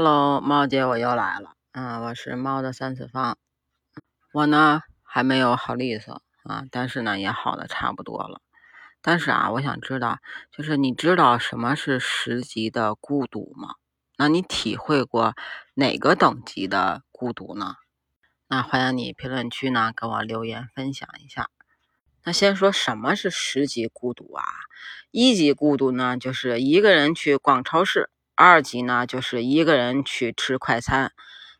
Hello，猫姐，我又来了。嗯，我是猫的三次方。我呢还没有好利索啊，但是呢也好的差不多了。但是啊，我想知道，就是你知道什么是十级的孤独吗？那你体会过哪个等级的孤独呢？那欢迎你评论区呢跟我留言分享一下。那先说什么是十级孤独啊？一级孤独呢，就是一个人去逛超市。二级呢，就是一个人去吃快餐；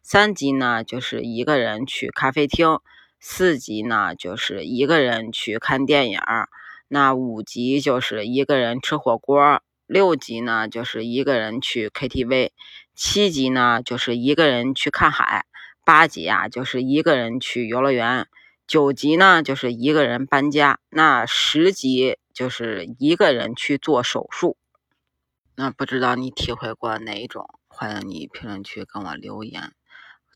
三级呢，就是一个人去咖啡厅；四级呢，就是一个人去看电影；那五级就是一个人吃火锅；六级呢，就是一个人去 KTV；七级呢，就是一个人去看海；八级啊，就是一个人去游乐园；九级呢，就是一个人搬家；那十级就是一个人去做手术。那不知道你体会过哪一种？欢迎你评论区跟我留言，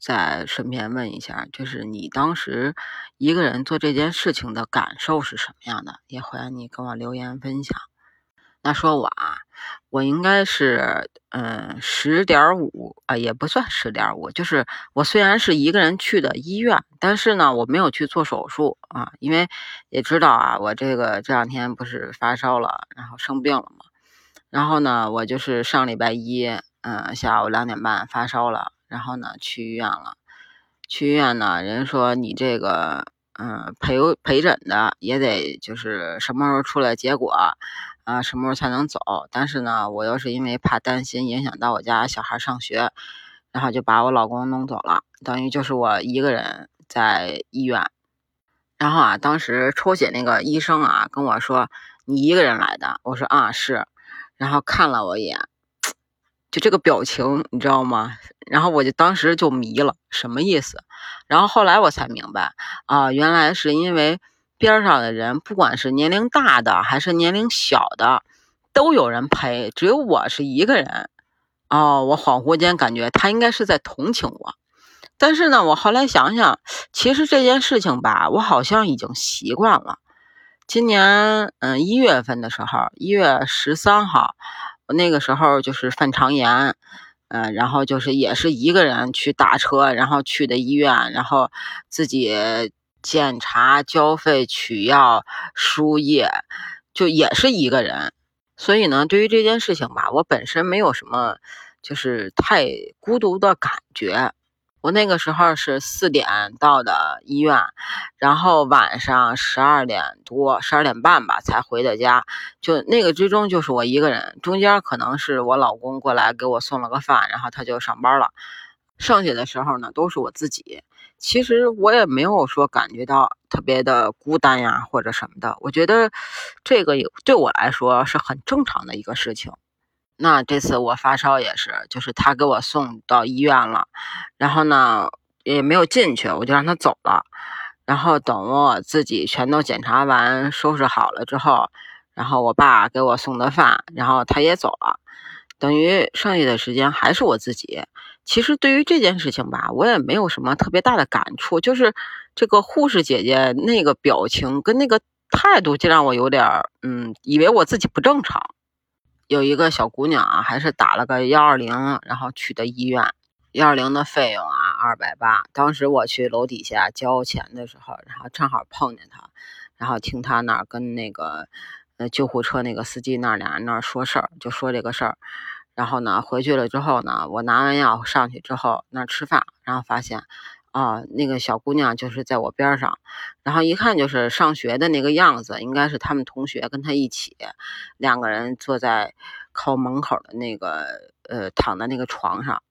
再顺便问一下，就是你当时一个人做这件事情的感受是什么样的？也欢迎你跟我留言分享。那说我啊，我应该是嗯十点五啊，也不算十点五，就是我虽然是一个人去的医院，但是呢，我没有去做手术啊，因为也知道啊，我这个这两天不是发烧了，然后生病了嘛。然后呢，我就是上礼拜一，嗯，下午两点半发烧了，然后呢去医院了。去医院呢，人说你这个，嗯，陪陪诊的也得就是什么时候出来结果，啊，什么时候才能走。但是呢，我又是因为怕担心影响到我家小孩上学，然后就把我老公弄走了，等于就是我一个人在医院。然后啊，当时抽血那个医生啊跟我说：“你一个人来的？”我说：“啊，是。”然后看了我一眼，就这个表情，你知道吗？然后我就当时就迷了，什么意思？然后后来我才明白，啊，原来是因为边上的人，不管是年龄大的还是年龄小的，都有人陪，只有我是一个人。哦，我恍惚间感觉他应该是在同情我，但是呢，我后来想想，其实这件事情吧，我好像已经习惯了。今年嗯一月份的时候，一月十三号，那个时候就是犯肠炎，嗯，然后就是也是一个人去打车，然后去的医院，然后自己检查、交费、取药、输液，就也是一个人。所以呢，对于这件事情吧，我本身没有什么就是太孤独的感觉。我那个时候是四点到的医院，然后晚上十二点多、十二点半吧才回的家。就那个之中就是我一个人，中间可能是我老公过来给我送了个饭，然后他就上班了。剩下的时候呢，都是我自己。其实我也没有说感觉到特别的孤单呀，或者什么的。我觉得这个对我来说是很正常的一个事情。那这次我发烧也是，就是他给我送到医院了，然后呢也没有进去，我就让他走了。然后等我自己全都检查完、收拾好了之后，然后我爸给我送的饭，然后他也走了，等于剩下的时间还是我自己。其实对于这件事情吧，我也没有什么特别大的感触，就是这个护士姐姐那个表情跟那个态度，就让我有点儿嗯，以为我自己不正常。有一个小姑娘啊，还是打了个幺二零，然后去的医院。幺二零的费用啊，二百八。当时我去楼底下交钱的时候，然后正好碰见她，然后听她那儿跟那个呃救护车那个司机那俩人那儿说事儿，就说这个事儿。然后呢，回去了之后呢，我拿完药上去之后那儿吃饭，然后发现。啊，那个小姑娘就是在我边上，然后一看就是上学的那个样子，应该是他们同学跟她一起，两个人坐在靠门口的那个呃躺在那个床上，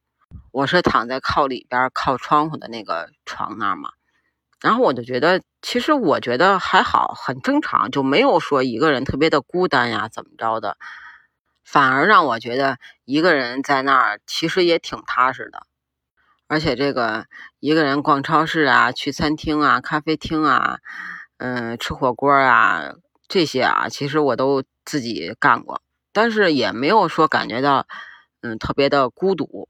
我是躺在靠里边靠窗户的那个床那儿嘛，然后我就觉得，其实我觉得还好，很正常，就没有说一个人特别的孤单呀怎么着的，反而让我觉得一个人在那儿其实也挺踏实的。而且这个一个人逛超市啊，去餐厅啊、咖啡厅啊，嗯，吃火锅啊，这些啊，其实我都自己干过，但是也没有说感觉到，嗯，特别的孤独。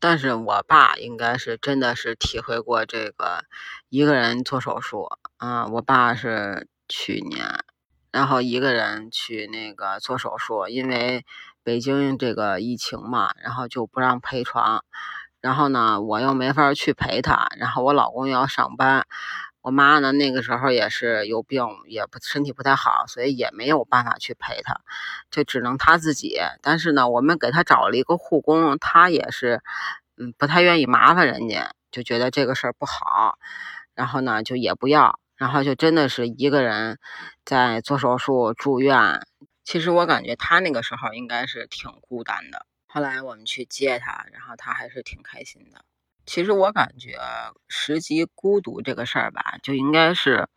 但是我爸应该是真的是体会过这个一个人做手术啊，我爸是去年，然后一个人去那个做手术，因为。北京这个疫情嘛，然后就不让陪床，然后呢，我又没法去陪他，然后我老公又要上班，我妈呢那个时候也是有病，也不身体不太好，所以也没有办法去陪他，就只能他自己。但是呢，我们给他找了一个护工，他也是，嗯，不太愿意麻烦人家，就觉得这个事儿不好，然后呢，就也不要，然后就真的是一个人在做手术住院。其实我感觉他那个时候应该是挺孤单的。后来我们去接他，然后他还是挺开心的。其实我感觉十级孤独这个事儿吧，就应该是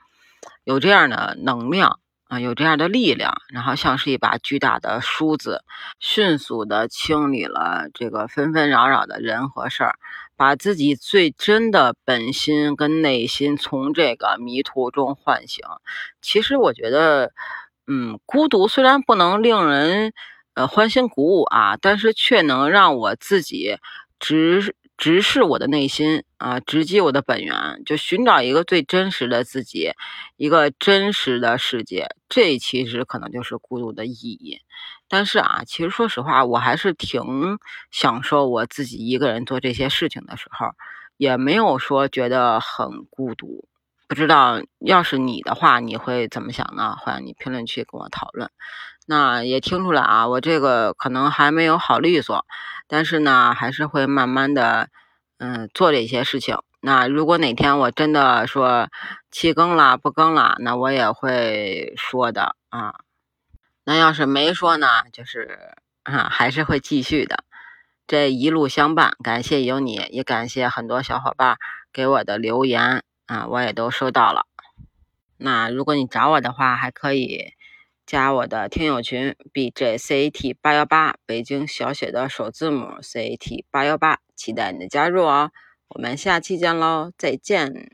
有这样的能量啊，有这样的力量，然后像是一把巨大的梳子，迅速的清理了这个纷纷扰扰的人和事儿，把自己最真的本心跟内心从这个迷途中唤醒。其实我觉得。嗯，孤独虽然不能令人呃欢欣鼓舞啊，但是却能让我自己直直视我的内心啊，直击我的本源，就寻找一个最真实的自己，一个真实的世界。这其实可能就是孤独的意义。但是啊，其实说实话，我还是挺享受我自己一个人做这些事情的时候，也没有说觉得很孤独。不知道要是你的话，你会怎么想呢？欢迎你评论区跟我讨论。那也听出来啊，我这个可能还没有好利索，但是呢，还是会慢慢的，嗯，做这些事情。那如果哪天我真的说弃更了、不更了，那我也会说的啊。那要是没说呢，就是啊，还是会继续的。这一路相伴，感谢有你，也感谢很多小伙伴给我的留言。啊，我也都收到了。那如果你找我的话，还可以加我的听友群 b j c a t 八幺八，北京小写的首字母 c a t 八幺八，期待你的加入哦。我们下期见喽，再见。